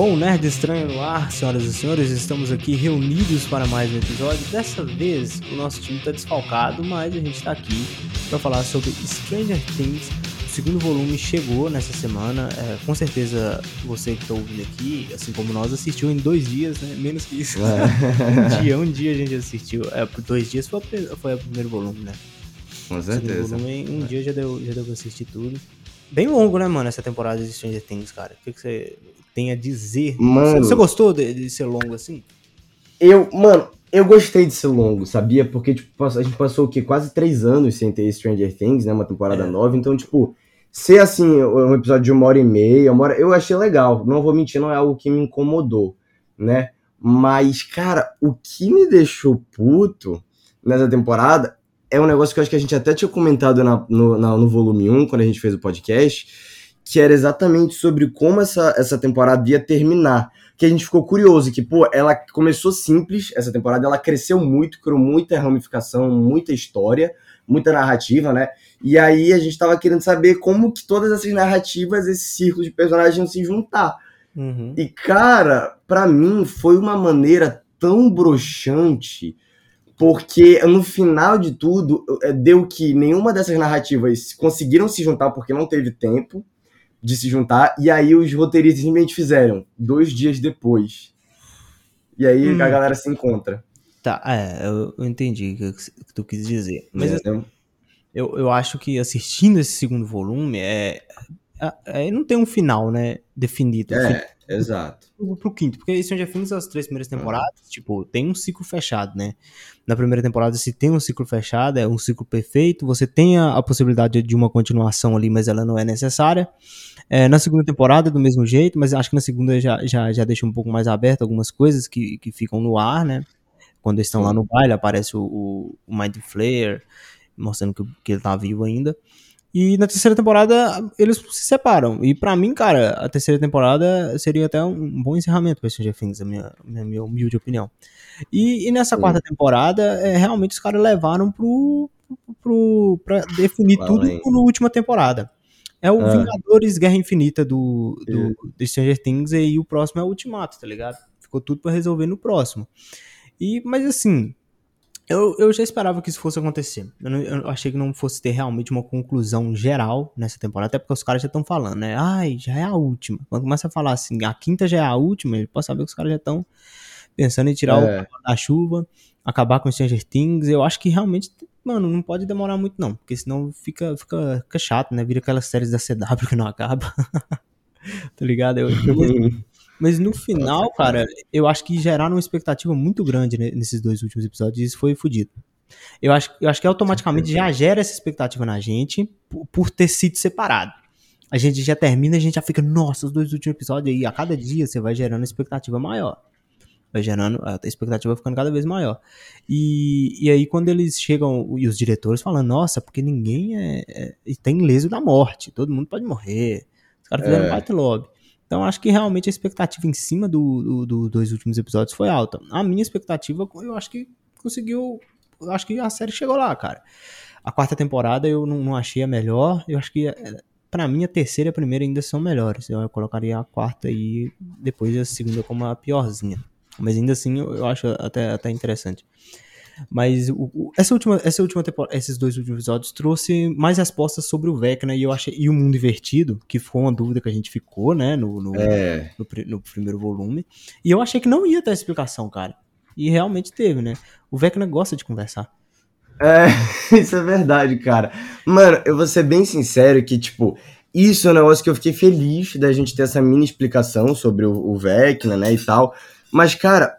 Bom Nerd Estranho no ar, senhoras e senhores, estamos aqui reunidos para mais um episódio. Dessa vez o nosso time está desfalcado, mas a gente está aqui para falar sobre Stranger Things. O segundo volume chegou nessa semana. É, com certeza você que está ouvindo aqui, assim como nós, assistiu em dois dias, né? Menos que isso. É. um dia, um dia a gente assistiu. É, por dois dias foi, foi o primeiro volume, né? Com certeza. Volume, um é. dia já deu, já deu pra assistir tudo. Bem longo, né, mano, essa temporada de Stranger Things, cara. O que, que você tem a dizer? Mano, você gostou de, de, ser longo assim? Eu, mano, eu gostei de ser longo, sabia? Porque, tipo, a gente passou o quê? Quase três anos sem ter Stranger Things, né? Uma temporada é. nova. Então, tipo, ser assim, um episódio de uma hora e meia, uma hora, eu achei legal. Não vou mentir, não é algo que me incomodou, né? Mas, cara, o que me deixou puto nessa temporada é um negócio que eu acho que a gente até tinha comentado na, no, na, no volume 1, quando a gente fez o podcast, que era exatamente sobre como essa, essa temporada ia terminar. Que a gente ficou curioso, que, pô, ela começou simples, essa temporada, ela cresceu muito, criou muita ramificação, muita história, muita narrativa, né? E aí a gente tava querendo saber como que todas essas narrativas, esse círculo de personagens iam se juntar. Uhum. E, cara, para mim foi uma maneira tão broxante porque no final de tudo, é, deu que nenhuma dessas narrativas conseguiram se juntar porque não teve tempo de se juntar, e aí os roteiristas simplesmente fizeram dois dias depois. E aí hum. a galera se encontra. Tá, é, eu, eu entendi o que, que, tu quis dizer. Mas é, eu, eu acho que assistindo esse segundo volume, é, é, é não tem um final, né, definido. É. Exato. Pro, quinto, porque Stranger Things, as três primeiras temporadas, tipo, tem um ciclo fechado, né? Na primeira temporada, se tem um ciclo fechado, é um ciclo perfeito, você tem a, a possibilidade de uma continuação ali, mas ela não é necessária. É, na segunda temporada, do mesmo jeito, mas acho que na segunda já, já, já deixa um pouco mais aberto algumas coisas que, que ficam no ar, né? Quando eles estão lá no baile, aparece o, o, o Mind Flayer, mostrando que, que ele tá vivo ainda. E na terceira temporada eles se separam. E para mim, cara, a terceira temporada seria até um bom encerramento para Stranger Things, a minha, minha, minha humilde opinião. E, e nessa Sim. quarta temporada, é, realmente os caras levaram pro, pro, pra definir tudo na última temporada. É o ah. Vingadores Guerra Infinita do, do, do Stranger Things e o próximo é o Ultimato, tá ligado? Ficou tudo para resolver no próximo. E, mas assim, eu, eu já esperava que isso fosse acontecer. Eu, não, eu, achei que não fosse ter realmente uma conclusão geral nessa temporada, até porque os caras já estão falando, né? Ai, já é a última. Quando começa a falar assim, a quinta já é a última, ele pode saber que os caras já estão pensando em tirar é. o da chuva, acabar com Stranger Things. Eu acho que realmente, mano, não pode demorar muito não, porque senão fica, fica, fica chato, né? Vira aquelas séries da CW que não acaba. tá ligado? Eu, Mas no final, cara, eu acho que geraram uma expectativa muito grande nesses dois últimos episódios e isso foi fodido. Eu acho, eu acho que automaticamente já gera essa expectativa na gente por, por ter sido separado. A gente já termina, a gente já fica, nossa, os dois últimos episódios aí, a cada dia você vai gerando expectativa maior. Vai gerando, a expectativa vai ficando cada vez maior. E, e aí, quando eles chegam, e os diretores falam, nossa, porque ninguém é, é tem leso da morte, todo mundo pode morrer. Os caras fizeram é. um lobby. Então acho que realmente a expectativa em cima do, do, do, últimos episódios foi alta. A minha expectativa, eu acho que conseguiu. Eu acho que a série chegou lá, cara. A quarta temporada eu não, não achei a melhor. Eu acho que é, para mim a terceira e a primeira ainda são melhores. Eu colocaria a quarta e depois a segunda como a piorzinha. Mas ainda assim eu, eu acho até, até interessante. Mas o, o, essa última, essa última temporada, esses dois últimos episódios trouxe mais respostas sobre o Vecna e eu achei e o mundo invertido, que foi uma dúvida que a gente ficou, né, no, no, é. no, no primeiro volume. E eu achei que não ia ter explicação, cara. E realmente teve, né? O Vecna gosta de conversar. É, isso é verdade, cara. Mano, eu vou ser bem sincero que, tipo, isso é um negócio que eu fiquei feliz da gente ter essa mini explicação sobre o, o Vecna, né, e tal. Mas, cara,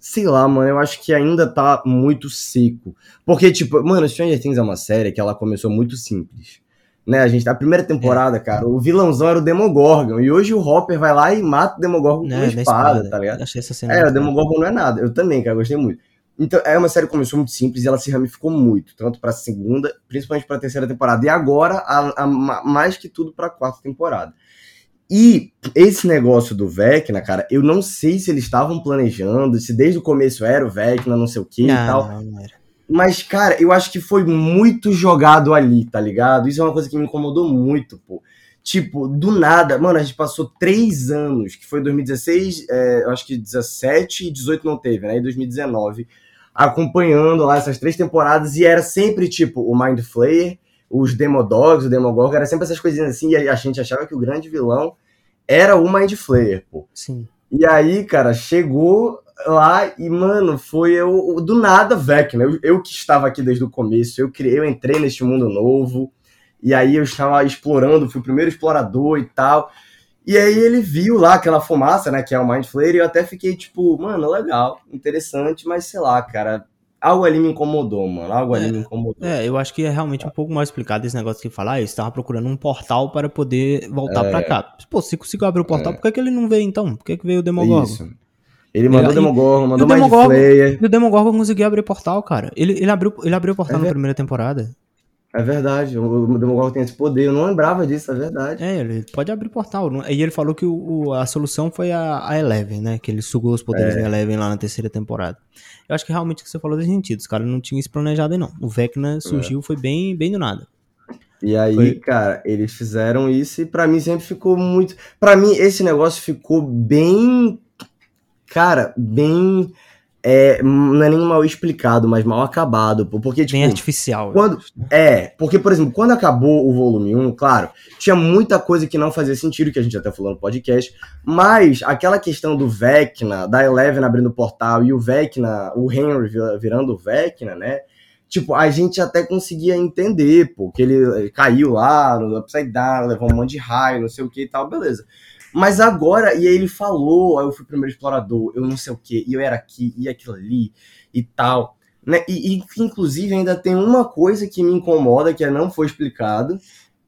Sei lá, mano, eu acho que ainda tá muito seco. Porque, tipo, mano, Stranger Things é uma série que ela começou muito simples. Né, a gente, a primeira temporada, é. cara, o vilãozão era o Demogorgon. E hoje o Hopper vai lá e mata o Demogorgon com uma espada, espada, tá ligado? Achei essa cena é, o Demogorgon não é nada. Eu também, cara, gostei muito. Então, é uma série que começou muito simples e ela se ramificou muito, tanto pra segunda, principalmente pra terceira temporada. E agora, a, a, mais que tudo, pra quarta temporada. E esse negócio do Vecna, cara, eu não sei se eles estavam planejando, se desde o começo era o Vecna, não sei o que e tal. Não, não era. Mas, cara, eu acho que foi muito jogado ali, tá ligado? Isso é uma coisa que me incomodou muito, pô. Tipo, do nada, mano, a gente passou três anos, que foi 2016, é, eu acho que 17 e 18 não teve, né? E 2019, acompanhando lá essas três temporadas, e era sempre tipo o Mind Flayer, os Demodogs, o Demogorgon, era sempre essas coisinhas assim, e a gente achava que o grande vilão era o Mind Flayer, pô. Sim. E aí, cara, chegou lá e, mano, foi eu, do nada, Vecna. Eu, eu que estava aqui desde o começo, eu criei, eu entrei neste mundo novo, e aí eu estava explorando, fui o primeiro explorador e tal. E aí ele viu lá aquela fumaça, né, que é o Mind Flayer, e eu até fiquei tipo, mano, legal, interessante, mas sei lá, cara, algo ali me incomodou, mano, algo é, ali me incomodou. É, eu acho que é realmente um pouco mais explicado esse negócio que falar, ah, eu estava procurando um portal para poder voltar é. para cá. Pô, se conseguiu abrir o portal, é. por que, que ele não veio então? Por que, que veio o Demogorgon? Isso. Ele mandou o Demogorgon, mandou o Mind Flayer. E o Demogorgon conseguiu abrir o portal, cara. Ele, ele, abriu, ele abriu o portal é na primeira temporada. É verdade, o Demogorgon tem esse poder, eu não lembrava disso, é verdade. É, ele pode abrir portal. E ele falou que o, a solução foi a, a Eleven, né? Que ele sugou os poderes é. da Eleven lá na terceira temporada. Eu acho que realmente o que você falou tem sentido. Os caras não tinham isso planejado aí, não. O Vecna surgiu, é. foi bem, bem do nada. E aí, foi... cara, eles fizeram isso e para mim sempre ficou muito. para mim, esse negócio ficou bem. Cara, bem é, não é nem mal explicado, mas mal acabado. Porque, tipo, Bem artificial. Quando, é, porque, por exemplo, quando acabou o volume 1, claro, tinha muita coisa que não fazia sentido, que a gente até falou no podcast, mas aquela questão do Vecna, da Eleven abrindo o portal e o Vecna, o Henry virando o Vecna, né? Tipo, a gente até conseguia entender, pô, que ele, ele caiu lá no Upside Down, levou um monte de raio, não sei o que e tal, beleza. Mas agora, e aí ele falou, eu fui o primeiro explorador, eu não sei o que, e eu era aqui, e aquilo ali, e tal. Né? E, e, inclusive ainda tem uma coisa que me incomoda, que não foi explicado,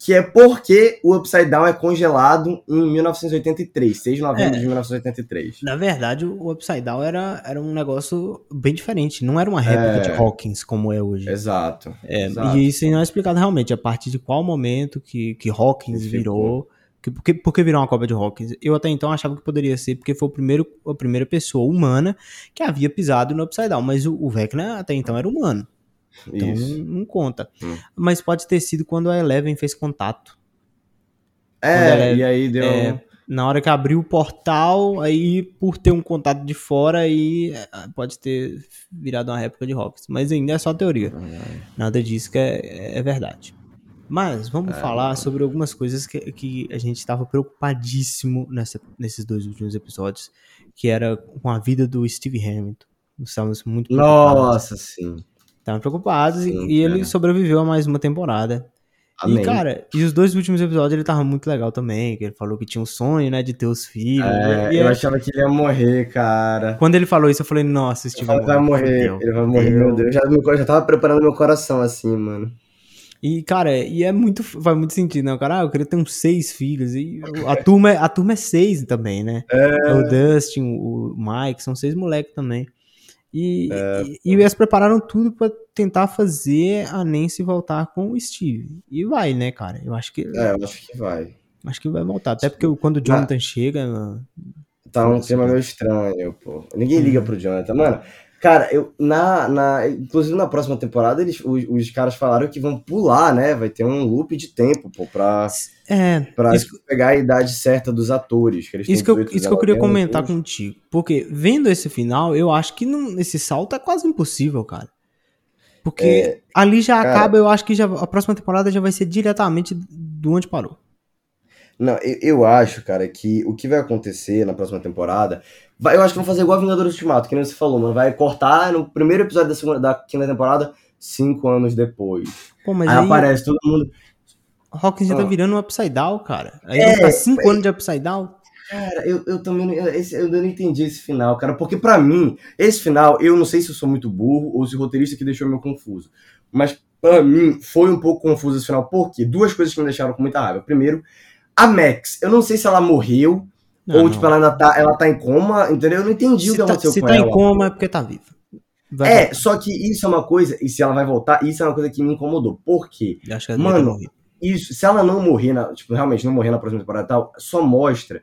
que é porque o Upside Down é congelado em 1983, 6 de novembro é, de 1983. Na verdade, o Upside Down era, era um negócio bem diferente, não era uma réplica é, de Hawkins como é hoje. Exato, é, exato. E isso não é explicado realmente, a partir de qual momento que, que Hawkins virou por que, por que virou uma cópia de Hawkins? Eu até então achava que poderia ser porque foi o primeiro, a primeira pessoa humana que havia pisado no Upside Down, mas o, o Vecna até então era humano. Então não, não, conta. Hum. Mas pode ter sido quando a Eleven fez contato. É, Eleven, e aí deu. É, na hora que abriu o portal, aí por ter um contato de fora, aí é, pode ter virado uma réplica de Hawkins. Mas ainda é só teoria. Nada disso que é, é verdade. Mas vamos é, falar sobre algumas coisas que, que a gente estava preocupadíssimo nessa, nesses dois últimos episódios, que era com a vida do Steve Hamilton. Estávamos muito preocupados. Nossa, sim. Estavam preocupados sim, e, e ele sobreviveu a mais uma temporada. Amém. E, cara, e os dois últimos episódios ele tava muito legal também, que ele falou que tinha um sonho, né, de ter os filhos. É, eu achava que ele ia morrer, cara. Quando ele falou isso, eu falei, nossa, Steve Ele vai morrer, ele vai morrer, meu Deus. Eu já, já tava preparando meu coração assim, mano. E, cara, e é muito. Faz muito sentido, né? O cara, ah, eu queria ter uns seis filhos. E a turma, é, a turma é seis também, né? É. O Dustin, o Mike, são seis moleques também. E, é. e, e, eles prepararam tudo para tentar fazer a Nancy voltar com o Steve. E vai, né, cara? Eu acho que. É, eu acho que vai. Acho que vai voltar. Até porque quando o Jonathan ah, chega. Tá um tema meio estranho, pô. Ninguém liga uhum. pro Jonathan. Mano, Cara, eu, na, na, inclusive na próxima temporada, eles, os, os, caras falaram que vão pular, né? Vai ter um loop de tempo, pô, pra, é, pra isso, pegar a idade certa dos atores. Que isso que eu, isso que eu queria comentar contigo. Porque, vendo esse final, eu acho que não, esse salto é quase impossível, cara. Porque é, ali já cara, acaba, eu acho que já, a próxima temporada já vai ser diretamente do onde parou. Não, eu, eu, acho, cara, que o que vai acontecer na próxima temporada. Vai, eu acho que vão fazer igual a Vingadores Ultimato, que nem você falou, mano. Vai cortar no primeiro episódio da, segunda, da quinta temporada, cinco anos depois. Pô, mas aí, aí aparece todo mundo. Hawkins já tá ah. virando um upside down, cara. Aí é, tá cinco é, anos de upside down. Cara, eu, eu também não, esse, eu não entendi esse final, cara. Porque para mim, esse final, eu não sei se eu sou muito burro ou se o roteirista que deixou meio confuso. Mas para mim, foi um pouco confuso esse final. Por quê? Duas coisas que me deixaram com muita raiva. Primeiro, a Max, eu não sei se ela morreu não, ou, não. tipo, ela ainda tá, ela tá em coma, entendeu? Eu não entendi se o que tá, aconteceu com tá ela. Se tá em coma é porque tá viva. Vai é, voltar. só que isso é uma coisa, e se ela vai voltar, isso é uma coisa que me incomodou. Por quê? Mano, isso, se ela não morrer, na, tipo, realmente não morrer na próxima temporada e tal, só mostra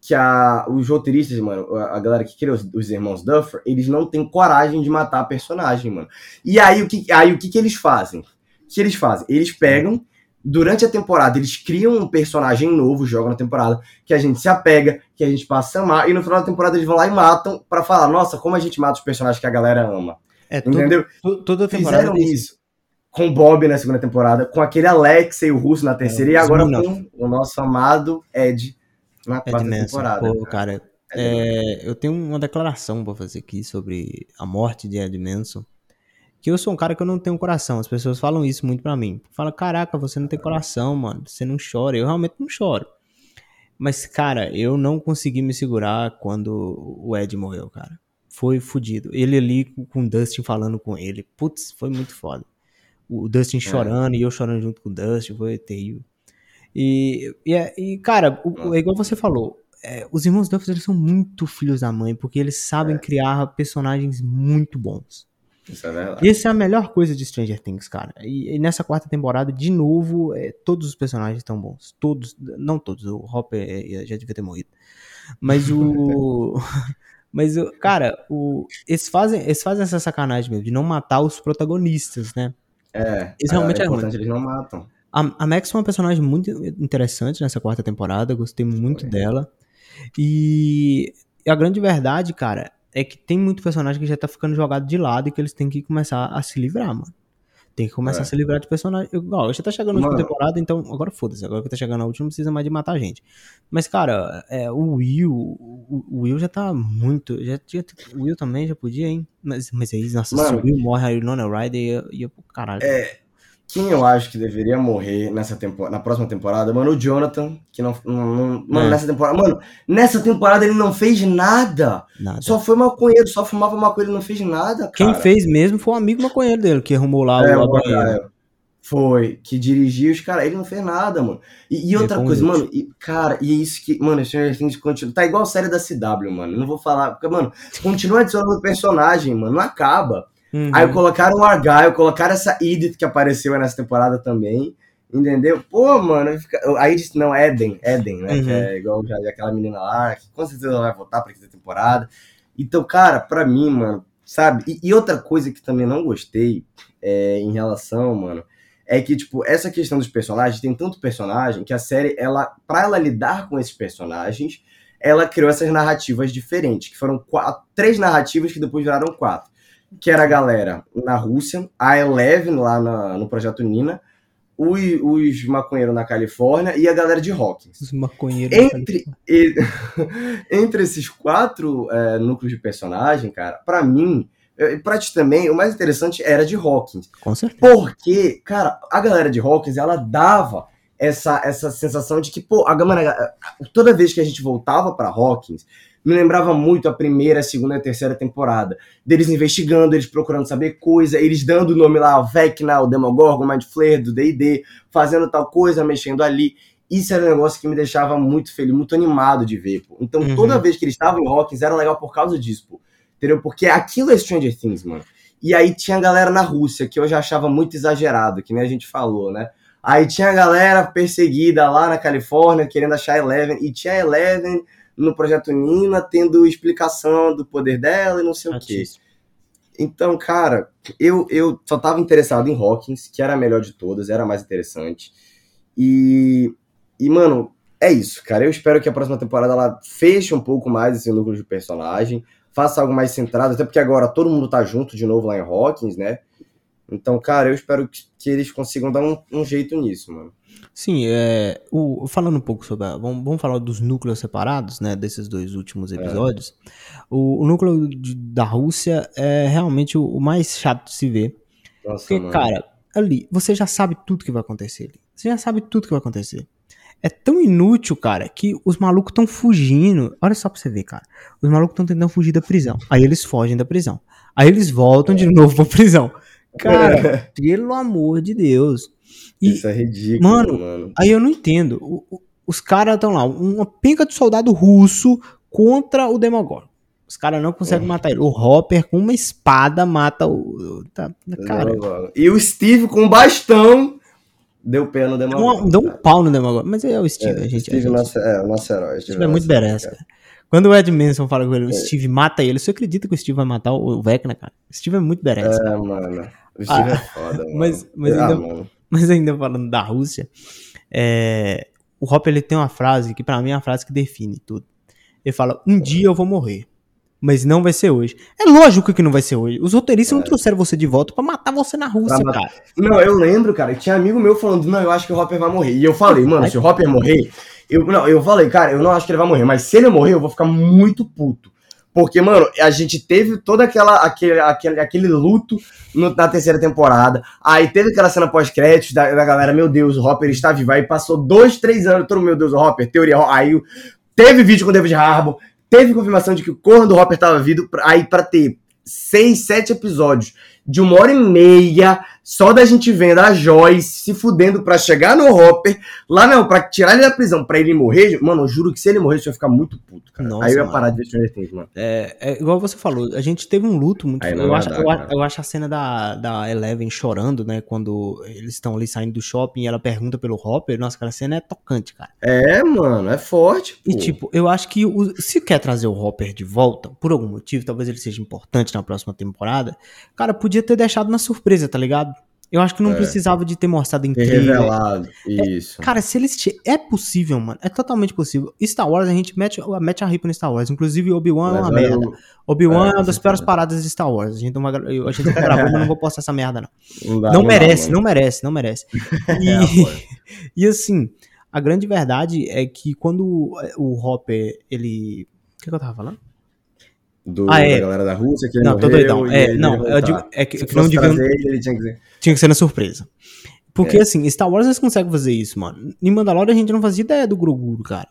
que a, os roteiristas, mano, a galera que criou os, os, irmãos Duffer, eles não têm coragem de matar a personagem, mano. E aí o que, aí, o que, que eles fazem? O que eles fazem? Eles pegam durante a temporada eles criam um personagem novo, jogam na temporada, que a gente se apega, que a gente passa a amar, e no final da temporada eles vão lá e matam pra falar, nossa, como a gente mata os personagens que a galera ama. É, Entendeu? Todo, toda temporada Fizeram tem isso com o Bob na segunda temporada, com aquele Alex e o Russo na terceira, É, e agora com o nosso amado Ed na Ed quarta Manson. temporada. Pô, cara, é, eu tenho uma declaração pra fazer aqui sobre a morte de Ed Manson. Que eu sou um cara que eu não tenho coração. As pessoas falam isso muito pra mim. Fala, caraca, você não tem coração, mano. Você não chora. Eu realmente não choro. Mas, cara, eu não consegui me segurar quando o Ed morreu, cara. Foi fudido. Ele ali com o Dustin falando com ele. Putz, foi muito foda. O Dustin chorando e eu chorando junto com o Dustin. Foi terrível. E, e, é- e, cara, o- é igual você falou. é, os irmãos Duffy eles são muito filhos da mãe, porque eles sabem criar personagens muito bons. Isso é verdade. E essa é a melhor coisa de Stranger Things, cara. E, e nessa quarta temporada, de novo, é, todos os personagens estão bons. Todos, não todos, o Hopper é, já devia ter morrido. Mas o. Mas, o- cara, o, eles, fazem, eles fazem essa sacanagem mesmo, de não matar os protagonistas, né? É, Isso realmente é é ruim. importante, eles não matam. A, a Max foi uma personagem muito interessante nessa quarta temporada, gostei muito Foi. dela. E a grande verdade, cara, é que tem muito personagem que já tá ficando jogado de lado e que eles têm que começar a se livrar, mano. Tem que começar É. a se livrar de personagem. Ó, já tá chegando a última temporada, então agora foda-se. Agora que tá chegando a última, não precisa mais de matar gente. Mas, cara, é, o Will. O, o Will já tá muito. Já, tinha o Will também já podia, hein? Mas, mas aí, nossa, se Mano. o Will morre, a Ilona Ryder ia, ia pro caralho. Quem eu acho que deveria morrer nessa temporada, na próxima temporada, mano, o Jonathan, que não. não- não- mano, É. nessa temporada. Mano, nessa temporada ele não fez nada. Nada. Só foi maconheiro, só fumava maconheiro, não fez nada, Quem cara. fez mesmo foi um amigo maconheiro dele, que arrumou lá É, o o banheiro. Gael. Foi, que dirigiu os caras, ele não fez nada, mano. E, e outra foi um coisa, mano, e, cara, e é isso que, mano, Stranger Things continua. Tá igual a série da CW, mano. Não vou falar, porque, mano, continua adicionando personagem, mano, não acaba. Uhum. Aí colocaram o Argyle, colocaram essa Edith que apareceu nessa temporada também. Entendeu? Pô, mano, fica... a Edith não, Eden, Eden, né? Uhum. Que é igual já aquela menina lá, que com certeza ela vai voltar pra quinta temporada. Então, cara, pra mim, mano, sabe? E, e outra coisa que também não gostei é, em relação, mano, é que, tipo, essa questão dos personagens, tem tanto personagem que a série, ela, pra ela lidar com esses personagens, ela criou essas narrativas diferentes, que foram quatro, três narrativas que depois viraram quatro. Que era a galera na Rússia, a Eleven lá na- no Projeto Nina, os, os maconheiros na Califórnia e a galera de Hawkins. Os maconheiros. Entre, e- entre esses quatro é, núcleos de personagem, cara, pra mim, e pra ti também, o mais interessante era de Hawkins. Com certeza. Porque, cara, a galera de Hawkins, ela dava essa, essa sensação de que, pô, a galera, toda vez que a gente voltava pra Hawkins, me lembrava muito a primeira, a segunda e a terceira temporada. Deles investigando, eles procurando saber coisa, eles dando o nome lá, o Vecna, o Demogorgon, o Mind Flayer, do D&D, fazendo tal coisa, mexendo ali. Isso era um negócio que me deixava muito feliz, muito animado de ver, pô. Então, Uhum. toda vez que eles estavam em Hawkins, era legal por causa disso, pô. Entendeu? Porque aquilo é Stranger Things, mano. E aí tinha a galera na Rússia, que eu já achava muito exagerado, que nem a gente falou, né? Aí tinha a galera perseguida lá na Califórnia, querendo achar Eleven, e tinha Eleven no Projeto Nina, tendo explicação do poder dela e não sei o quê. Então, cara, eu, eu só tava interessado em Hawkins, que era a melhor de todas, era a mais interessante. E, e, mano, é isso, cara. Eu espero que a próxima temporada ela feche um pouco mais esse núcleo de personagem, faça algo mais centrado, até porque agora todo mundo tá junto de novo lá em Hawkins, né? Então, cara, eu espero que, que eles consigam dar um, um jeito nisso, mano. Sim, é, o, falando um pouco sobre. A, vamos, vamos falar dos núcleos separados, né? Desses dois últimos episódios. O, o núcleo de- da Rússia é realmente o, o mais chato de se ver. Nossa, Porque, mano. cara, ali, você já sabe tudo que vai acontecer ali. Você já sabe tudo que vai acontecer. É tão inútil, cara, que os malucos estão fugindo. Olha só pra você ver, cara. Os malucos estão tentando fugir da prisão. Aí eles fogem da prisão. Aí eles voltam de novo pra prisão. Cara, pelo amor de Deus. E Isso é ridículo, Mano, mano. aí eu não entendo. O- o- os caras estão lá, uma pinca de soldado russo contra o Demogorgon. Os caras não conseguem Uhum. matar ele. O Hopper com uma espada mata o. Tá, cara. E o Steve com um bastão deu pé no deu, Demogorgon. deu um pau no Demogorgon. Mas é o Steve, É, a gente. Steve gente nosso, é, o nosso herói. Steve é muito badass, cara. Quando o Ed Manson fala com ele, o Steve mata ele. Você acredita que o Steve vai matar o Vecna, cara? O Steve é muito badass. É, mano. O Steve Ah, é foda, mano. mas- mas ah, ainda- mano. Mas ainda falando da Rússia, é, o Hopper ele tem uma frase que pra mim é a frase que define tudo. Ele fala: Um dia eu vou morrer. Mas não vai ser hoje. É lógico que não vai ser hoje. Os roteiristas não trouxeram você de volta pra matar você na Rússia, É. Pra cara. Não, eu lembro, cara, tinha amigo meu falando, não, eu acho que o Hopper vai morrer. E eu falei, mano, se o Hopper morrer, eu, não, eu falei, cara, eu não acho que ele vai morrer, mas se ele morrer, eu vou ficar muito puto. Porque, mano, a gente teve toda aquela aquele, aquele, aquele luto no- na terceira temporada. Aí teve aquela cena pós-créditos da, da galera, meu Deus, o Hopper está vivo. Aí passou dois, três anos, todo meu Deus, o Hopper, teoria. Aí teve vídeo com o David Harbour, teve confirmação de que o corno do Hopper estava vivo. Aí pra ter seis, sete episódios de uma hora e meia só da gente vendo a Joyce se fudendo pra chegar no Hopper, lá não, pra tirar ele da prisão, pra ele morrer, mano, eu juro que se ele morrer, eu ia ficar muito puto, cara. Nossa, Aí eu ia mano. parar de ver Stranger Things, mano. É, é igual você falou, a gente teve um luto muito. Aí Eu acho, dar, eu, a- cara. eu acho a cena da, da Eleven chorando, né? Quando eles estão ali saindo do shopping e ela pergunta pelo Hopper. Nossa, aquela cena é tocante, cara. É, mano, é forte, pô. E tipo, eu acho que o- se quer trazer o Hopper de volta, por algum motivo, talvez ele seja importante na próxima temporada, cara, podia ter deixado na surpresa, tá ligado? Eu acho que não É. precisava de ter mostrado em trailer. revelado, isso. Cara, se eles. te- É possível, mano. É totalmente possível. Star Wars, a gente mete, mete a ripa no Star Wars. Inclusive, Obi-Wan é uma Mas merda. eu- Obi-Wan É, é, uma das piores paradas de Star Wars. A gente não, eu- a gente não gravou, mas não vou postar essa merda, não. não dá, não, dá, merece, mano. não merece, não merece. E, É, e assim, a grande verdade é que quando o Hopper, ele. O que, que eu tava falando? Do, Ah, é. da galera da Rússia, que ele Não, tô morreu, doidão. e É, não, eu digo, é que, Se não trazer ele, ele tinha que dizer. tinha que ser na surpresa. Porque É. assim, Star Wars eles conseguem fazer isso, mano. Em Mandalorian a gente não fazia ideia do Grogu, cara.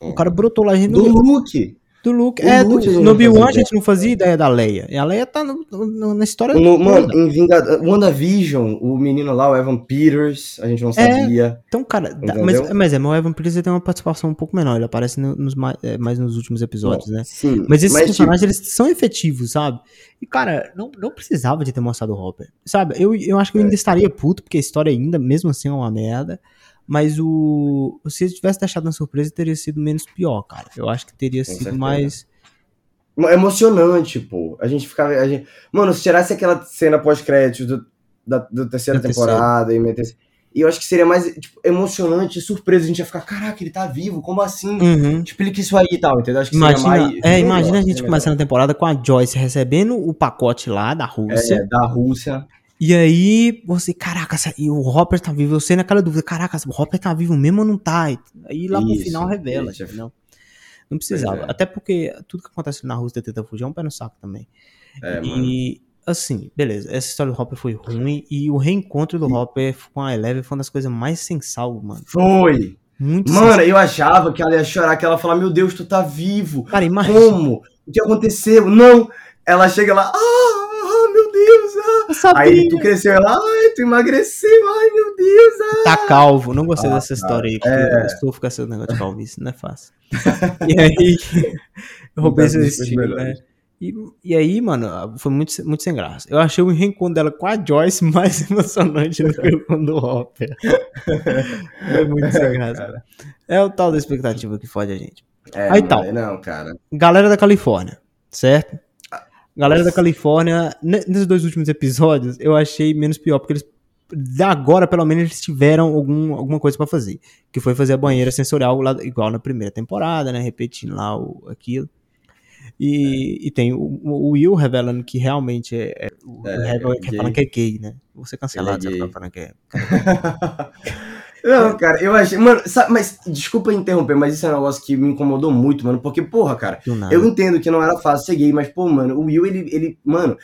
O cara brotou lá, a gente Do não. Luke. Do Luke. do É, Luke do, no Obi-Wan a gente não fazia ideia da Leia. E a Leia tá no- no- na história No, mano, em Vingador, WandaVision, o menino lá, o Evan Peters, a gente não sabia. Então, cara, dá- mas, mas é, mas o Evan Peters tem uma participação um pouco menor. Ele aparece no- nos, mais, é, mais nos últimos episódios, né? Sim, Mas esses tipo, personagens, eles são efetivos, sabe? E, cara, não, não precisava de ter mostrado o Hopper. Sabe? Eu, eu acho que eu ainda estaria puto, porque a história ainda, mesmo assim, é uma merda. Mas o. Se ele tivesse deixado na surpresa, teria sido menos pior, cara. Eu acho que teria sido certeza. mais. Emocionante, pô. A gente ficava. A gente... Mano, se tirasse aquela cena pós-créditos do, da, da terceira Da terceira. temporada e metesse. E eu acho que seria mais tipo, emocionante e surpresa. A gente ia ficar, caraca, ele tá vivo, como assim? Uhum. Explica isso aí e tal, entendeu? Acho que Imagina, seria mais. é, imagina a gente começando a temporada com a Joyce recebendo o pacote lá da Rússia. É, da Rússia. E aí, você, caraca, e o Hopper tá vivo. Você naquela dúvida, caraca, o Hopper tá vivo mesmo ou não tá? Aí lá pro Isso, final revela, isso. entendeu? Não precisava. É. Até porque tudo que acontece na Rússia tenta fugir é um pé no saco também. É, mano. e, assim, beleza, essa história do Hopper foi ruim. E o reencontro do Hopper com a Eleven foi uma das coisas mais sem sal, mano. Foi! Muito Mano, eu achava que ela ia chorar, que ela ia falar, meu Deus, tu tá vivo. Cara, imagina. Como? O que aconteceu? Não! Ela chega lá, ah, ah, meu Deus, ah. Eu sabia. Aí tu cresceu, ela, ai, tu emagreceu, ai, meu Deus, ah. Tá calvo, não gostei Ah, dessa história aí, porque é. eu sofro com esse negócio de calvície, não é fácil. e aí, eu roubei seu estilo, né? E, e aí, mano, foi muito, muito sem graça. Eu achei o reencontro dela com a Joyce mais emocionante do que o com do Hopper. foi muito sem graça. Cara. É o tal da expectativa que fode a gente. É, Aí tal. Não, cara. Galera da Califórnia, certo? Galera da Califórnia, ne- nesses dois últimos episódios, eu achei menos pior, porque eles. Agora, pelo menos, eles tiveram algum, alguma coisa pra fazer. Que foi fazer a banheira sensorial lá, igual na primeira temporada, né? Repetindo lá o, aquilo. E, e tem o, o Will revelando que realmente é. é o É, é falando que é gay, né? Vou ser cancelado Ele é ficar falando que é. Não, cara, eu achei. Mano, sabe, mas desculpa interromper, mas isso é um negócio que me incomodou muito, mano. Porque, porra, cara, eu entendo que não era fácil ser gay, mas, pô, mano, o Will, ele. ele mano,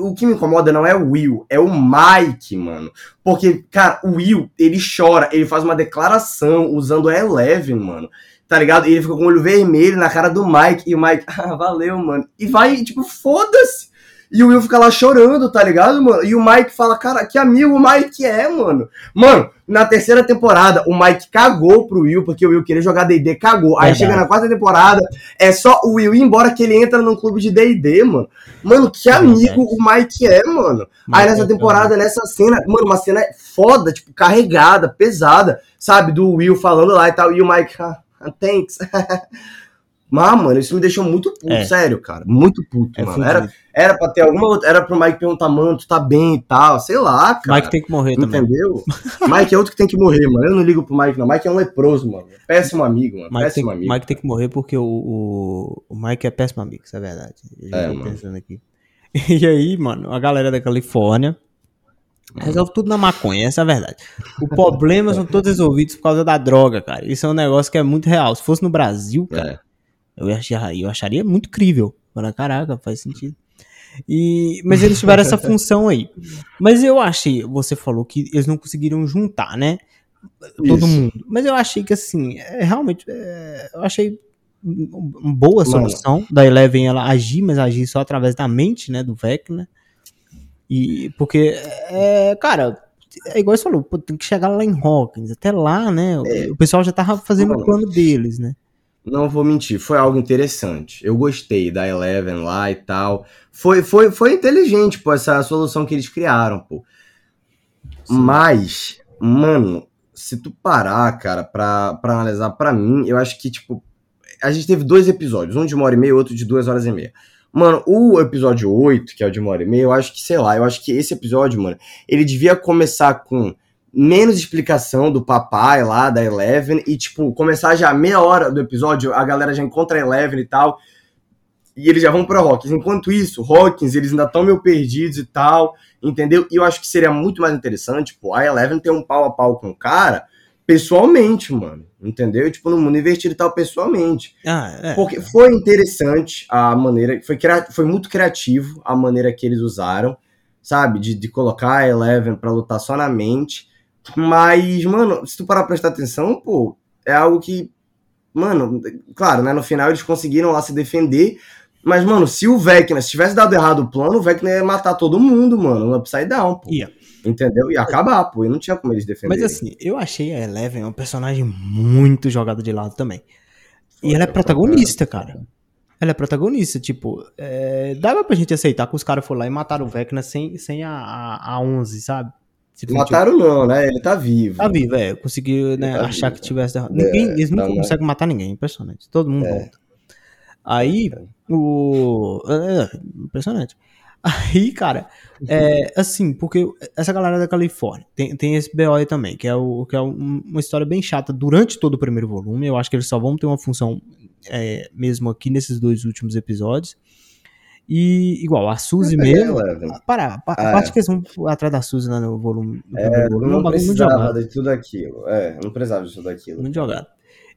o que me incomoda não é o Will, é o Mike, mano. Porque, cara, o Will, ele chora, ele faz uma declaração usando a Eleven, mano. Tá ligado? E ele fica com o olho vermelho na cara do Mike. E o Mike, ah, valeu, mano. E vai, tipo, foda-se. E o Will fica lá chorando, tá ligado, mano? E o Mike fala, cara, que amigo o Mike é, mano. Mano, na terceira temporada, o Mike cagou pro Will, porque o Will queria jogar D&D, cagou. Aí Verdade. chega na quarta temporada, é só o Will ir embora que ele entra num clube de D&D, mano. Mano, que amigo o Mike é, mano. Aí nessa é temporada, nessa cena, mano, uma cena foda, tipo, carregada, pesada, sabe? Do Will falando lá e tal, e o Mike, ah, thanks. Mas, mano, isso me deixou muito puto, É. sério, cara. Muito puto, É mano. Era, era pra ter alguma outra. Era pro Mike perguntar, mano, tu tá bem e tal. Sei lá, cara. Mike tem que morrer também. Entendeu? Mike é outro que tem que morrer, mano. Eu não ligo pro Mike, não. Mike é um leproso, mano. Péssimo amigo, mano. Mike tem, Péssimo amigo. Mike tem que morrer porque o, o, o Mike é péssimo amigo, isso é verdade. Eu É, tô mano. pensando aqui. E aí, mano, a galera da Califórnia resolve tudo na maconha, essa é a verdade. O problema são todos resolvidos por causa da droga, cara. Isso é um negócio que é muito real. Se fosse no Brasil, cara, É. eu, acharia, eu acharia muito crível. Falei, caraca, faz sentido. E, mas eles tiveram essa função aí. Mas eu achei, você falou que eles não conseguiram juntar, né? Todo Isso. mundo. Mas eu achei que assim, é, realmente, é, eu achei um- uma boa Mano. solução da Eleven ela agir, mas agir só através da mente, né, do Vecna. E porque, é, cara, é igual você falou, pô, tem que chegar lá em Hawkins, até lá, né? O, o pessoal já tava fazendo o Mano. plano deles, né? Não vou mentir, foi algo interessante. Eu gostei da Eleven lá e tal. Foi, foi, foi inteligente, pô, essa solução que eles criaram, pô. Mas, mano, se tu parar, cara, pra, pra analisar, pra mim, eu acho que, tipo, a gente teve dois episódios, um de uma hora e meia e outro de duas horas e meia. Mano, o episódio 8, que é o de uma hora e meia, eu acho que, sei lá, eu acho que esse episódio, mano, ele devia começar com menos explicação do papai lá, da Eleven, e, tipo, começar já meia hora do episódio, a galera já encontra a Eleven e tal, e eles já vão pra Hawkins. Enquanto isso, Hawkins, eles ainda estão meio perdidos e tal, entendeu? E eu acho que seria muito mais interessante, pô, a Eleven ter um pau a pau com o cara pessoalmente, mano, entendeu? Tipo, no mundo invertido e tal, pessoalmente. Ah, é. Porque foi interessante a maneira, foi, foi muito criativo a maneira que eles usaram, sabe? De, de colocar a Eleven pra lutar só na mente. Mas, mano, se tu parar pra prestar atenção, pô, é algo que, mano, claro, né? No final eles conseguiram lá se defender. Mas, mano, se o Vecna, se tivesse dado errado o plano, o Vecna ia matar todo mundo, mano, no Upside Down, pô. Ia. Entendeu? Ia acabar, pô. E não tinha como eles defenderem. Mas assim, eu achei a Eleven um personagem muito jogada de lado também. E Foi, ela é protagonista, cara. Ela é protagonista, tipo, é, dava pra gente aceitar que os caras foram lá e mataram o Vecna sem, sem a, a, a 11, sabe? Mataram não, né? Ele tá vivo. Tá vivo, é. Conseguiu né, tá achar vivo. que tivesse. derrotado. Ninguém, É, eles nunca tá, conseguem matar ninguém, impressionante. Todo mundo volta. Aí, o. é, é, impressionante. Aí, cara, é, assim, porque essa galera da Califórnia tem, tem esse BO aí também, que é, o, que é um- uma história bem chata durante todo o primeiro volume. Eu acho que eles só vão ter uma função é, mesmo aqui nesses dois últimos episódios. E, igual, a Suzy É, mesmo. Para, a, a Ah, parte que eles vão atrás da Suzy lá no volume. No É, volume, é não muito precisava de tudo aquilo. É, não precisava de tudo aquilo. Muito jogado.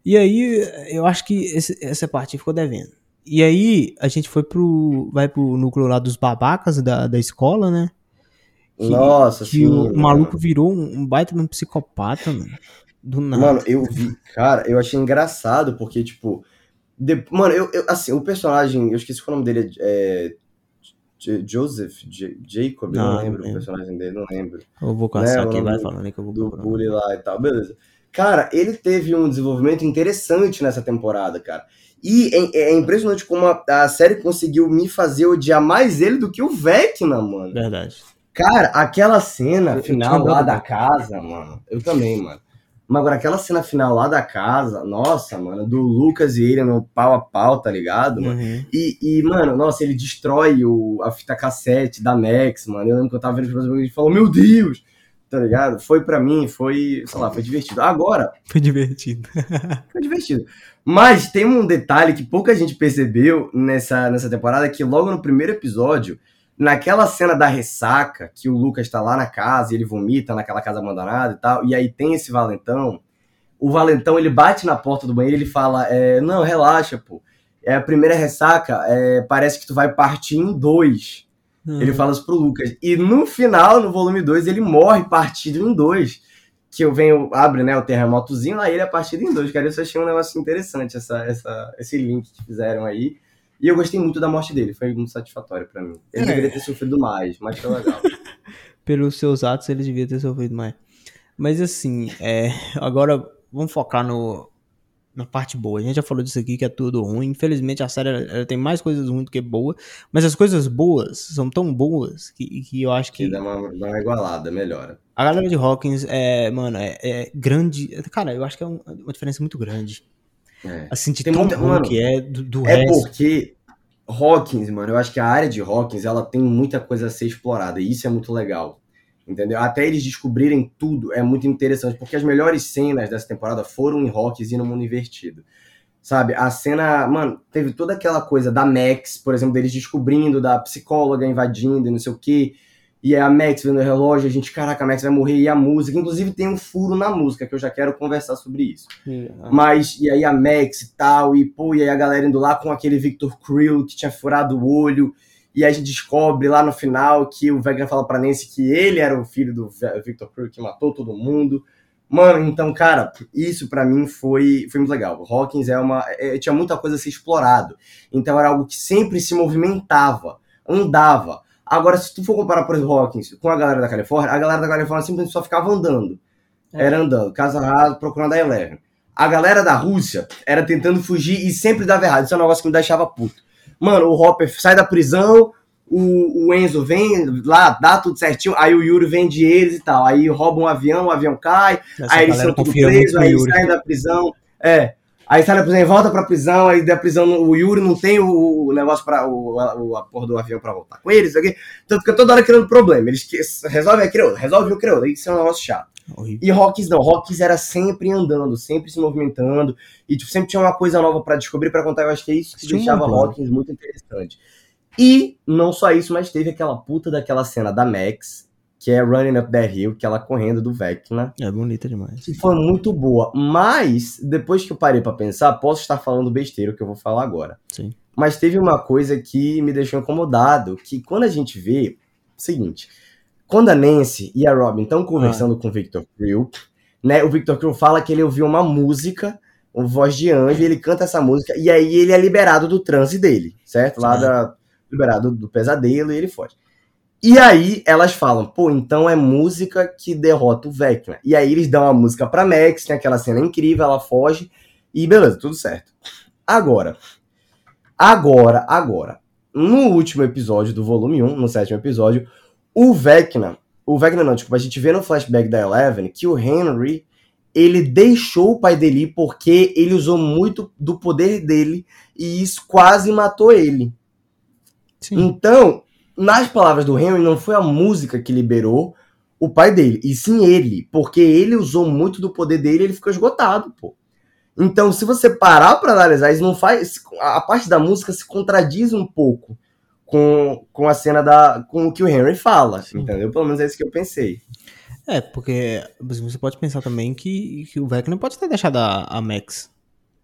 E aí, eu acho que esse- essa parte ficou devendo. E aí, a gente foi pro. Vai pro núcleo lá dos babacas da, da escola, né? Que- Nossa, Que sim. o mano. maluco virou um, um baita de um psicopata, mano. Do nada. Mano, eu vi, cara, eu achei engraçado, porque, tipo. De- Mano, eu, eu- assim, o personagem, eu esqueci o nome dele, é. J- Joseph, J- Jacob, eu Ah, não não lembro o lembro. personagem dele, não lembro. eu vou caçar né, aqui, vai falando aí que eu vou Do bully lá e tal, beleza. Cara, ele teve um desenvolvimento interessante nessa temporada, cara. E é, é impressionante como a, a série conseguiu me fazer odiar mais ele do que o Vecna, mano. Verdade. Cara, aquela cena Eu- eu final lá da casa, mano. Eu também, mano. Mas agora, aquela cena final lá da casa, nossa, mano, do Lucas e ele no pau a pau, tá ligado, mano? Uhum. E, e, mano, nossa, ele destrói o, a fita cassete da Max, mano. Eu lembro que eu tava vendo os meus amigos e falou, meu Deus! Tá ligado? Foi pra mim, foi, sei lá, foi divertido. Agora, Foi divertido. foi divertido. Mas tem um detalhe que pouca gente percebeu nessa, nessa temporada, que logo no primeiro episódio, naquela cena da ressaca, que o Lucas tá lá na casa e ele vomita naquela casa abandonada e tal, e aí tem esse valentão, o valentão ele bate na porta do banheiro e ele fala, é, não, relaxa, pô. É a primeira ressaca, é, parece que tu vai partir em dois. Uhum. Ele fala isso pro Lucas. E no final, no volume 2, ele morre partido em dois. Que eu venho, abre, né, o terremotozinho, aí ele é partido em dois. Cara, eu só achei um negócio interessante, essa, essa, esse link que fizeram aí. E eu gostei muito da morte dele, foi muito satisfatório pra mim. Ele É. deveria ter sofrido mais, mas foi legal. Pelos seus atos, ele devia ter sofrido mais. Mas assim, é, agora vamos focar no, na parte boa. A gente já falou disso aqui, que é tudo ruim. Infelizmente, a série ela, ela tem mais coisas ruins do que boas. Mas as coisas boas são tão boas que, que eu acho que que dá uma, uma igualada, melhora. a galera de Hawkins é, mano, é, é grande. Cara, eu acho que é um- uma diferença muito grande. É. Assim, de Tem tão muita, mano, que é do, do É resto. porque Hawkins, mano, eu acho que a área de Hawkins, ela tem muita coisa a ser explorada, e isso é muito legal. Entendeu? Até eles descobrirem tudo é muito interessante, porque as melhores cenas dessa temporada foram em Hawkins e no mundo invertido. Sabe, a cena, mano, teve toda aquela coisa da Max, por exemplo, deles descobrindo, da psicóloga invadindo e não sei o que. E a Max vendo o relógio, a gente, caraca, a Max vai morrer. E a música, inclusive tem um furo na música, que eu já quero conversar sobre isso. Yeah. Mas, e aí a Max e tal, e pô, e aí a galera indo lá com aquele Victor Creel que tinha furado o olho. E aí a gente descobre lá no final que o Vegna fala pra Nancy que ele era o filho do Victor Creel que matou todo mundo. Mano, então, cara, isso para mim foi, foi muito legal. O Hawkins é uma. É, tinha muita coisa a ser explorado. Então era algo que sempre se movimentava, andava. Agora, se tu for comparar, por exemplo, Hawkins com a galera da Califórnia, a galera da Califórnia simplesmente só ficava andando. É. Era andando, casa rasa, procurando a Eleven. A galera da Rússia era tentando fugir e sempre dava errado. Isso é um negócio que me deixava puto. Mano, o Hopper sai da prisão, o, o, Enzo vem lá, dá tudo certinho, aí o Yuri vende eles e tal. Aí roubam um avião, o avião cai, Essa aí eles são tudo presos, aí saem da prisão. É. Aí sai da prisão e volta pra prisão, aí da prisão o Yuri não tem o, negócio para o, o, a porra do avião pra voltar com eles, aqui. então fica toda hora criando problema. Eles resolvem aquilo, resolve o criou, isso é um negócio chato. Horrível. E Rocks não, Rocks era sempre andando, sempre se movimentando, e tipo, sempre tinha uma coisa nova para descobrir, para contar. Eu acho que é isso que Sim, deixava Rocks muito interessante. E não só isso, mas teve aquela puta daquela cena da Max, que é Running Up That Hill, que ela correndo do Vecna. É bonita demais. Que foi muito boa. Mas, depois que eu parei para pensar, posso estar falando besteira, o que eu vou falar agora. Sim. Mas teve uma coisa que me deixou incomodado, que quando a gente vê, seguinte, quando a Nancy e a Robin estão conversando ah. com o Victor Creel, né, o Victor Creel fala que ele ouviu uma música, uma voz de anjo, e ele canta essa música, e aí ele é liberado do transe dele, certo? Lá da liberado do pesadelo e ele foge. E aí elas falam, pô, então é música que derrota o Vecna. E aí eles dão a música pra Max, tem aquela cena incrível, ela foge e beleza, tudo certo. Agora, agora, agora, no último episódio do volume 1, no sétimo episódio, o Vecna, o Vecna não, desculpa, a gente vê no flashback da Eleven que o Henry, ele deixou o pai dele porque ele usou muito do poder dele e isso quase matou ele. Sim. Então, nas palavras do Henry, não foi a música que liberou o pai dele, e sim ele, porque ele usou muito do poder dele e ele ficou esgotado, pô. Então, se você parar para analisar, isso não faz. A parte da música se contradiz um pouco com, com a cena da. com o que o Henry fala, sim. entendeu? Pelo menos é isso que eu pensei. É, porque você pode pensar também que, que o Vecna pode ter deixado a, a Max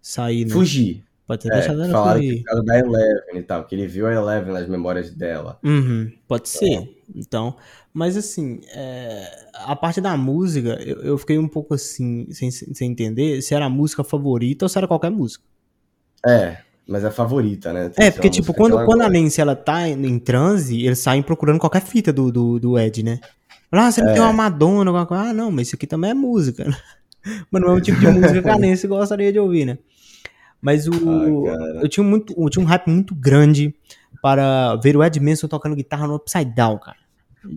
sair, né? Fugir. Pode ter é, deixado ela falaram que por da Eleven e tal, que ele viu a Eleven nas memórias dela. Uhum, pode ser. É. Então, mas assim, é, a parte da música, eu, eu, fiquei um pouco assim, sem, sem entender se era a música favorita ou se era qualquer música. É, mas é favorita, né? Tem é, porque tipo, quando, quando a Nancy ela tá em transe, eles saem procurando qualquer fita do, do, do Ed, né? Ah, você não é. tem uma Madonna, alguma coisa. Ah, não, mas isso aqui também é música. mas não é o tipo de música que a Nancy gostaria de ouvir, né? Mas o, ah, eu, tinha muito, eu tinha um hype muito grande para ver o Ed Manson tocando guitarra no Upside Down, cara.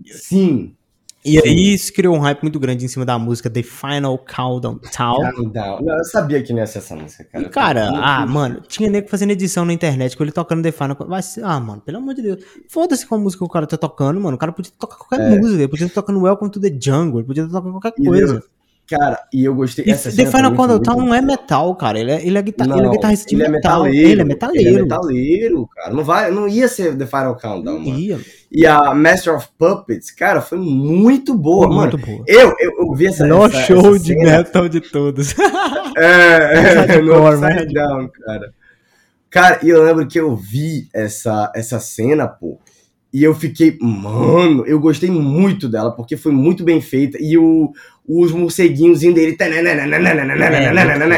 Sim. E Sim. aí isso criou um hype muito grande em cima da música The Final Countdown. Countdown. Não, eu sabia que não ia ser essa música, cara. E, cara, ah, mano, tinha nego fazendo edição na internet com ele tocando The Final ser, ah, mano, pelo amor de Deus. Foda-se qual música o cara tá tocando, mano. O cara podia tocar qualquer é. música. Ele podia estar tocando Welcome to the Jungle. Ele podia estar tocando qualquer coisa. Cara, e eu gostei. E essa The Final Countdown não é metal, cara. Ele é, ele é, guitar, não, ele é guitarrista de ele é metal. É metaleiro, ele é metaleiro. Ele é metaleiro, cara. Não, vai, não ia ser The Final Countdown, não mano. Ia. E a Master of Puppets, cara, foi muito boa, foi mano. Muito boa. Eu, eu, eu vi essa. No essa, show essa de metal de todos. é, é no Upside Down, cara. Cara, e eu lembro que eu vi essa, essa cena, pô. E eu fiquei, mano, eu gostei muito dela, porque foi muito bem feita. E o, os morceguinhos dele.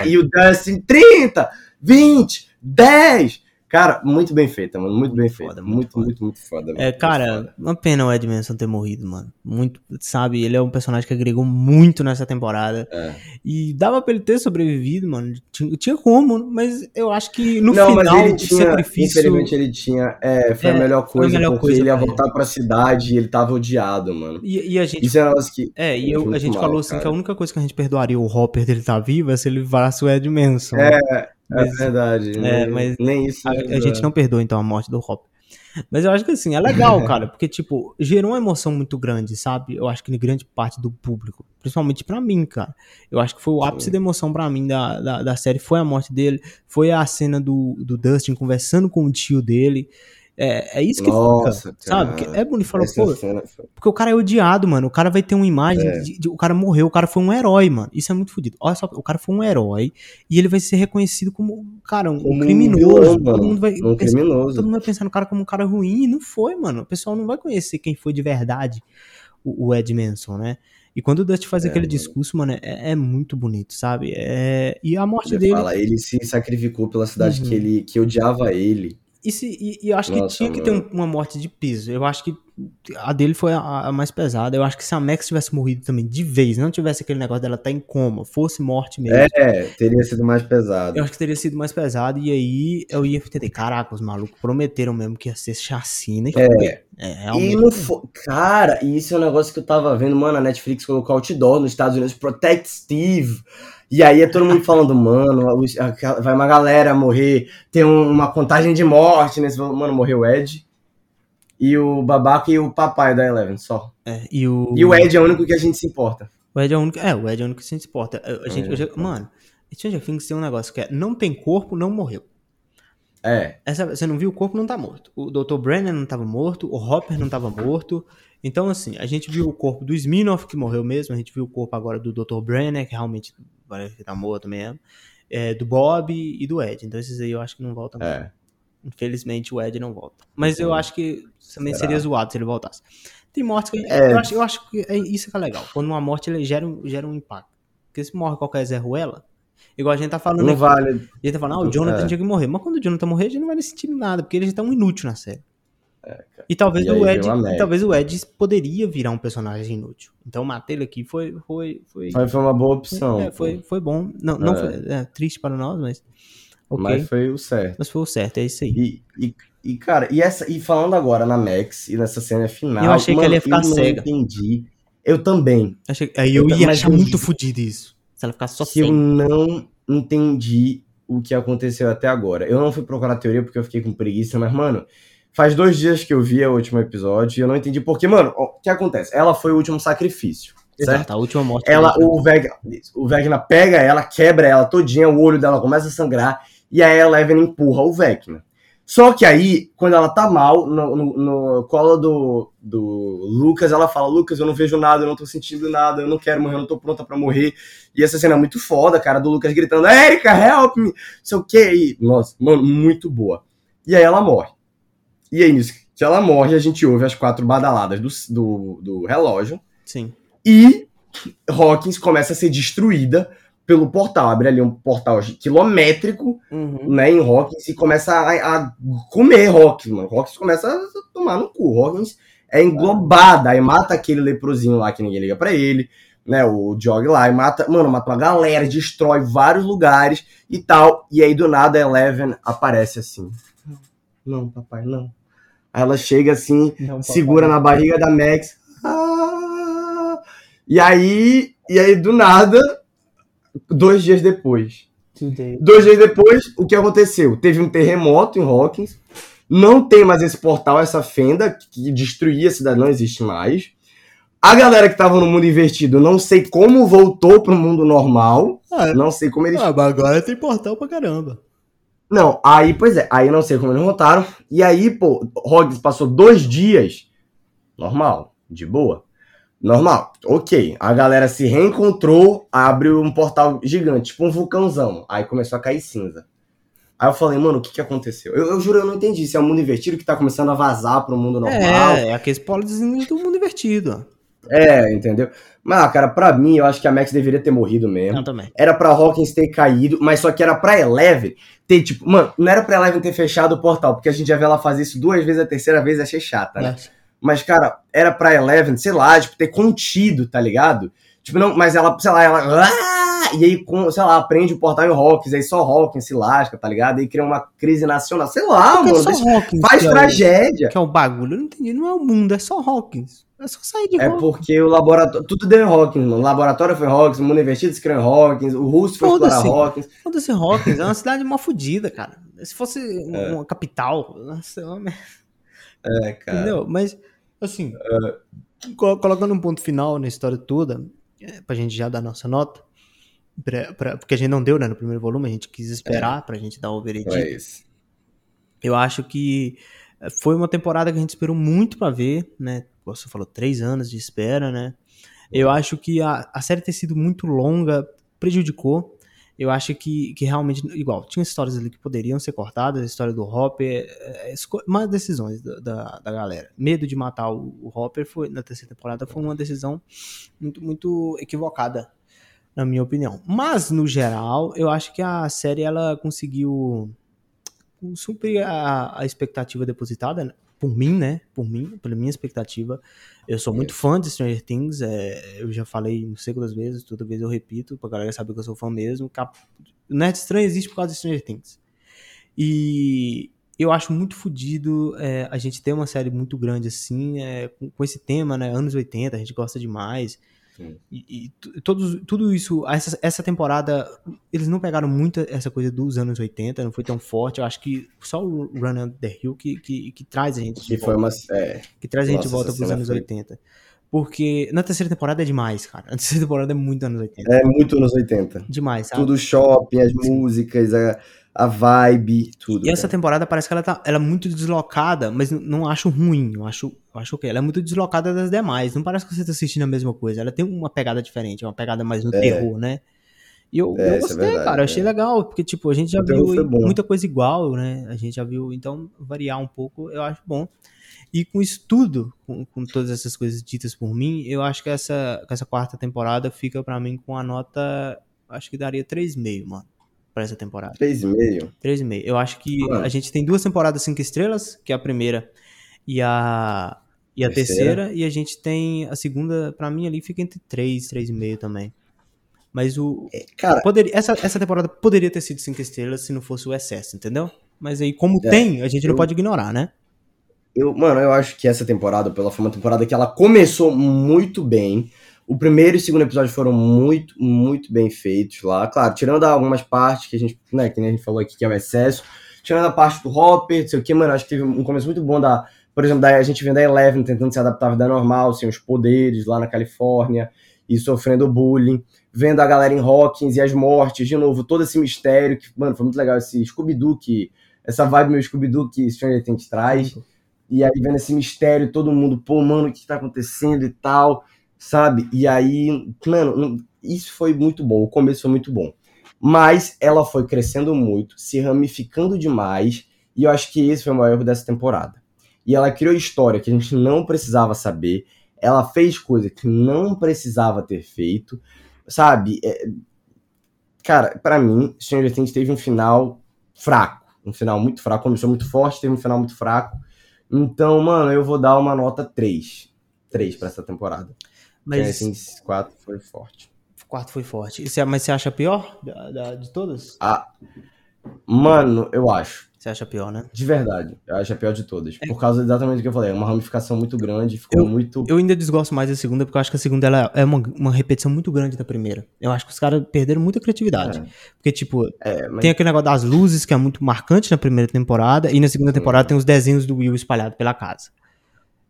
E o Dustin, 30, 20, 10. Cara, muito bem feita, mano. Muito, muito bem feita. Muito, muito, foda. muito, muito foda. É, cara, foda. uma pena o Ed Manson ter morrido, mano. Muito, sabe? Ele é um personagem que agregou muito nessa temporada. É. E dava pra ele ter sobrevivido, mano. Tinha, tinha como, mas eu acho que no Não, final mas ele tinha, sacrifício. Infelizmente ele tinha. É, foi é, a melhor coisa, a melhor porque coisa ele ia voltar pra cidade e ele tava odiado, mano. E, e a gente. Isso é um que. É, e eu, a gente mal, falou assim cara. que a única coisa que a gente perdoaria o Hopper dele estar tá vivo é se ele virasse o Ed Manson. É. Mas, é verdade. é, nem, mas nem isso. a, a gente não perdoa, então, a morte do Hopper. Mas eu acho que assim, é legal, cara, porque, tipo, gerou uma emoção muito grande, sabe? Eu acho que em grande parte do público, principalmente pra mim, cara. Eu acho que foi o ápice da emoção pra mim da, da, da série, foi a morte dele, foi a cena do, do Dustin conversando com o tio dele. É, é isso que Nossa, fica, sabe? cara. Que é bonito falar, Essa pô, cena porque o cara é odiado, mano. O cara vai ter uma imagem É. de, de- o cara morreu, o cara foi um herói, mano. Isso é muito fodido. Olha só, o cara foi um herói e ele vai ser reconhecido como, cara, um Como um criminoso. vilão, todo mundo vai Um pensar- criminoso. todo mundo vai pensar no cara como um cara ruim, e não foi, mano. O pessoal não vai conhecer quem foi de verdade o, o Ed Manson, né? E quando o Dust faz É, aquele mano. discurso, mano, é, é muito bonito, sabe? É, e a morte Ele dele. fala, ele se sacrificou pela cidade Uhum. que ele que odiava ele. E, se- e- e eu acho que Nossa, tinha que ter mano. um- uma morte de peso. Eu acho que a dele foi a, a mais pesada. Eu acho que se a Max tivesse morrido também de vez, não tivesse aquele negócio dela estar em coma, fosse morte mesmo, É, teria sido mais pesado. eu acho que teria sido mais pesado. E aí eu ia entender, caraca, os malucos prometeram mesmo que ia ser chacina. E É. foi. É, E realmente. não foi. Cara, e isso é um negócio que eu tava vendo, mano. A Netflix colocou outdoor nos Estados Unidos, Protect Steve. E aí é todo mundo falando, mano, vai uma galera morrer, tem um- uma contagem de morte nesse. Mano, morreu o Ed. E o babaca e o papai da Eleven, só. É, e, o, E o Ed é o único que a gente se importa. o Ed é o único. É, o Ed é o único que se importa. A, a gente, É. eu mano, Stranger Things tem um negócio que é: não tem corpo, não morreu. É. Essa, você não viu o corpo, não tá morto. O Dr. Brennan não tava morto, o Hopper não tava morto. Então, assim, a gente viu o corpo do Sminoff, que morreu mesmo, a gente viu o corpo agora do Dr. Brennan, que realmente parece que tá morto mesmo, é, do Bob e do Ed. Então, esses aí eu acho que não voltam. É. Infelizmente, o Ed não volta. Mas eu acho que também Será? seria zoado se ele voltasse. Tem mortes que. É. Eu, acho, eu acho que é isso que é legal. Quando uma morte ele gera, um- gera um impacto. Porque se morre qualquer Zé Ruela, igual a gente tá falando Não aqui. vale. A gente tá falando, ah, o Jonathan É. tinha que morrer. Mas quando o Jonathan morrer, a gente não vai sentir nada, porque ele já tá um inútil na série. E talvez É, E o Ed. e talvez o Ed poderia virar um personagem inútil. Então matar ele aqui foi. Foi, foi, Mas foi uma boa opção. é, foi, foi bom. Não, não É. foi é, triste para nós, mas. Ok. Mas Mas, foi o certo. foi o certo, é isso aí. E, e, e, cara, e, essa, e falando agora na Max e nessa cena final. Eu achei que mano, ela ia ficar eu não cega. entendi. Eu também. Achei- aí eu Eu- ia mas achar eu- muito fodido isso. Se ela ficasse só que eu não entendi o que aconteceu até agora. Eu não fui procurar teoria porque eu fiquei com preguiça, mas, mano, faz dois dias que eu vi o último episódio e eu não entendi. Porque, mano, o que acontece? Ela foi o último sacrifício. Certo? Exato, a última morte. Ela, o, Veg, o Vecna pega ela, quebra ela todinha, o olho dela começa a sangrar, e aí a Eleven empurra o Vecna. Só que aí, quando ela tá mal, no, no, no colo do, do Lucas, ela fala, Lucas, eu não vejo nada, eu não tô sentindo nada, eu não quero morrer, eu não tô pronta pra morrer. E essa cena é muito foda, cara, do Lucas gritando, Erika, help me, sei o quê. E, nossa, mano, muito boa. E aí ela morre. E aí, nisso que ela morre, a gente ouve as quatro badaladas do, do, do relógio, Sim. e Hawkins começa a ser destruída pelo portal. Abre ali um portal quilométrico, Uhum. né, em Hawkins e começa a, a comer Hawkins, mano. Hawkins começa a tomar no cu. Hawkins é englobada, aí mata aquele leprozinho lá que ninguém liga pra ele, né, o Jog lá, e mata, mano, mata uma galera, destrói vários lugares e tal. E aí do nada a Eleven aparece assim. Não, papai, não. Aí ela chega assim, segura na barriga da Max. Ah! E aí, e aí do nada, dois dias depois. Dois dias depois, o que aconteceu? Teve um terremoto em Hawkins. Não tem mais esse portal, essa fenda que destruía a cidade, não existe mais. A galera que tava no mundo invertido, não sei como voltou pro mundo normal. Ah, Não sei como eles ah, mas agora tem portal pra caramba. Não, aí, pois é, aí não sei como eles voltaram. E aí, pô, Hoggs passou dois dias. Normal, de boa. Normal, ok. A galera se reencontrou, abriu um portal gigante, tipo um vulcãozão. Aí começou a cair cinza. Aí eu falei, mano, o que que aconteceu? Eu, eu juro, eu não entendi. Se é o mundo invertido que tá começando a vazar pro mundo normal. É, é aqueles polizinhos do mundo invertido. É, entendeu? Mas, cara, pra mim, eu acho que a Max deveria ter morrido mesmo. Não, também. Era pra Hawkins ter caído, mas só que era pra Eleven ter, tipo, mano, não era pra Eleven ter fechado o portal, porque a gente já vê ela fazer isso duas vezes, a terceira vez achei chata, né? Mas, cara, era pra Eleven, sei lá, tipo, ter contido, tá ligado? Tipo, não, mas ela, sei lá, ela. "Ah!" e aí, com, sei lá, aprende o portal em Hawkins, aí só Hawkins se lasca, tá ligado? Aí cria uma crise nacional, sei lá, Porque é mano, só Hawkins faz que é o- tragédia. que é o bagulho. Eu não entendi, não é o mundo, é só Hawkins. É só sair de É Hawkins. porque o laboratório, tudo deu em Hawkins, mano. O laboratório foi Hawkins, o mundo invertido se criou em Hawkins, o Russo foi explorar. Hawkins. Foda-se Hawkins, é uma cidade mal fodida, cara. Se fosse uma, É. uma capital, nossa, é uma merda. É, cara. Entendeu? Mas, assim, colo- colocando um ponto final na história toda, é, pra gente já dar nossa nota, pra- pra- porque a gente não deu, né, no primeiro volume, a gente quis esperar pra gente dar o veredito. É isso. Eu acho que foi uma temporada que a gente esperou muito pra ver, né? Você falou, três anos de espera, né? Eu acho que a, a série ter sido muito longa prejudicou. Eu acho que, que realmente, igual, tinha histórias ali que poderiam ser cortadas, a história do Hopper, é, é, más decisões da, da, da galera. Medo de matar o, o Hopper foi, na terceira temporada foi uma decisão muito, muito equivocada, na minha opinião. Mas, no geral, eu acho que a série ela conseguiu suprir a, a expectativa depositada, né? por mim, né? Por mim, pela minha expectativa. Eu sou muito fã de Stranger Things, é, eu já falei não sei quantas vezes, toda vez eu repito, pra galera saber que eu sou fã mesmo. Cap... O Nerd Estranho existe por causa de Stranger Things. E eu acho muito fodido é, a gente ter uma série muito grande assim, é, com, com esse tema, né? Anos 80, a gente gosta demais. E, e todos, tudo isso, essa, essa temporada, eles não pegaram muito essa coisa dos anos 80, não foi tão forte. Eu acho que só o Run Under the Hill que, que, que traz a gente de Que volta foi uma. É, que traz a gente de volta pros anos foi- 80. Porque na terceira temporada é demais, cara. A terceira temporada é muito anos 80. é muito anos 80. Demais, sabe? Tudo shopping, as músicas, a, a vibe, tudo. E essa cara. temporada parece que ela tá ela é muito deslocada, mas não acho ruim. Eu acho, eu acho que ela é muito deslocada das demais. Não parece que você tá assistindo a mesma coisa. Ela tem uma pegada diferente, uma pegada mais no terror, né? E eu, É, eu é gostei, verdade, cara. Eu achei é. legal, porque, tipo, a gente já O terror viu muita coisa igual, né? A gente já viu, então, variar um pouco, eu acho bom. E com isso tudo, com, com todas essas coisas ditas por mim, eu acho que essa, que essa quarta temporada fica pra mim com a nota, acho que daria 3,5, mano, pra essa temporada. 3,5. 3,5. Eu acho que Mano. a gente tem duas temporadas cinco estrelas, que é a primeira e a, e a Terceira. terceira. e a gente tem a segunda, pra mim ali fica entre 3, 3,5 também. Mas o. Cara, Poderia, essa, essa temporada poderia ter sido cinco estrelas se não fosse o excesso, entendeu? Mas aí, como É, tem, a gente não eu- pode ignorar, né? eu, mano, eu acho que essa temporada, pela foi uma temporada que ela começou muito bem. O primeiro e o segundo episódio foram muito, muito bem feitos lá. Claro, tirando algumas partes que a gente, né, que nem a gente falou aqui, que é o excesso. Tirando a parte do Hopper, não sei o que, mano, acho que teve um começo muito bom da. Por exemplo, da, a gente vendo a Eleven tentando se adaptar à vida normal, sem os poderes lá na Califórnia e sofrendo bullying. Vendo a galera em Hawkins e as mortes, de novo, todo esse mistério. que Mano, foi muito legal esse Scooby-Doo, que, essa vibe meio Scooby-Doo que Stranger Things traz. E aí vendo esse mistério, todo mundo, pô, mano, o que tá acontecendo e tal, sabe? E aí, mano, isso foi muito bom, o começo foi muito bom. Mas ela foi crescendo muito, se ramificando demais, e eu acho que esse foi o maior erro dessa temporada. E ela criou história que a gente não precisava saber, ela fez coisa que não precisava ter feito, sabe? É, Cara, pra mim, Stranger Things teve um final fraco, um final muito fraco, começou muito forte, teve um final muito fraco. Então, mano, eu vou dar uma nota 3. 3 pra essa temporada. Mas Things 4 foi forte. o quarto foi forte. Você- mas você acha a pior da- da- de todas? Ah, mano, eu acho. Você acha pior, né? De verdade. Eu acho a pior de todas. Por causa exatamente do que eu falei. É uma ramificação muito grande, ficou muito. Eu ainda desgosto mais da segunda, porque eu acho que a segunda ela é uma, uma repetição muito grande da primeira. Eu acho que os caras perderam muita criatividade. É. Porque, tipo, É, mas tem aquele negócio das luzes, que é muito marcante na primeira temporada, e na segunda temporada tem os desenhos do Will espalhados pela casa.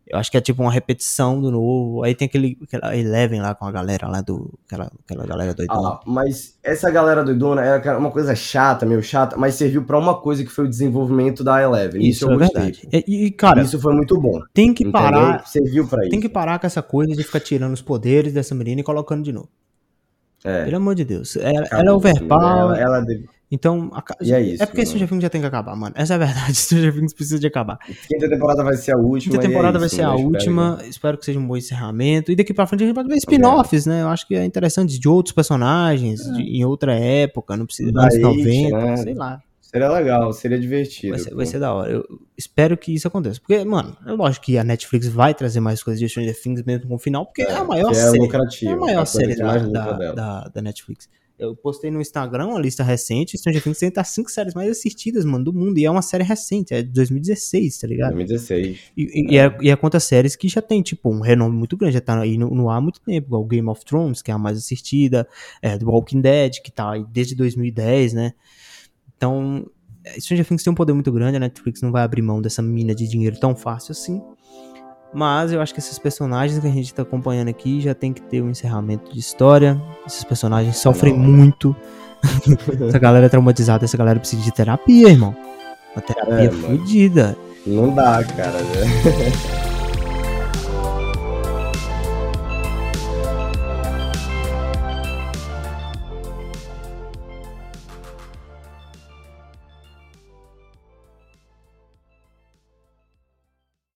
Eu acho que é tipo uma repetição do novo. Aí tem aquele, aquela Eleven lá com a galera lá do. Aquela, aquela galera doidona. Ah, mas essa galera doidona era uma coisa chata, meio chata, mas serviu pra uma coisa que foi o desenvolvimento da Eleven. Isso, isso eu é gostei. verdade. E, e, cara, Isso foi muito bom. tem que entendeu? parar. Serviu pra isso. Tem que parar com essa coisa de ficar tirando os poderes dessa menina e colocando de novo. É. Pelo amor de Deus. Ela, ela é overpower. Ela, ela deve- Então, a é isso, É porque mano. Stranger Things já tem que acabar, mano. Essa é a verdade. Stranger Things precisa de acabar. Quinta temporada vai ser a última. Quinta é temporada vai isso, ser a né? Espero última. Espero que seja um bom encerramento. E daqui pra frente a gente pode ver spin-offs, né? Eu acho que é interessante de outros personagens, de- em outra época, não precisa dos Da anos It, 90, né? sei lá. que Seria legal, seria divertido. Vai ser, vai ser da hora. Eu espero que isso aconteça. Porque, mano, é lógico que a Netflix vai trazer mais coisas de Stranger Things mesmo com o final, porque é, a maior que é série. lucrativo, É a é a maior série que da, da, da, da Netflix. Eu postei no Instagram uma lista recente, Stranger Things tem as cinco séries mais assistidas, mano, do mundo. E é uma série recente, é de 2016, tá ligado? 2016. E, e, é, e é contra séries que já tem, tipo, um renome muito grande, já tá aí no, no ar há muito tempo, igual Game of Thrones, que é a mais assistida, é, The Walking Dead, que tá aí desde 2010, né? Então, Stranger Things tem um poder muito grande, a Netflix não vai abrir mão dessa mina de dinheiro tão fácil assim. Mas eu acho que esses personagens que a gente tá acompanhando aqui já tem que ter um encerramento de história. Esses personagens sofrem não. muito. essa galera é traumatizada, essa galera precisa de terapia, irmão. Uma terapia é, fodida. Não dá, cara. Né?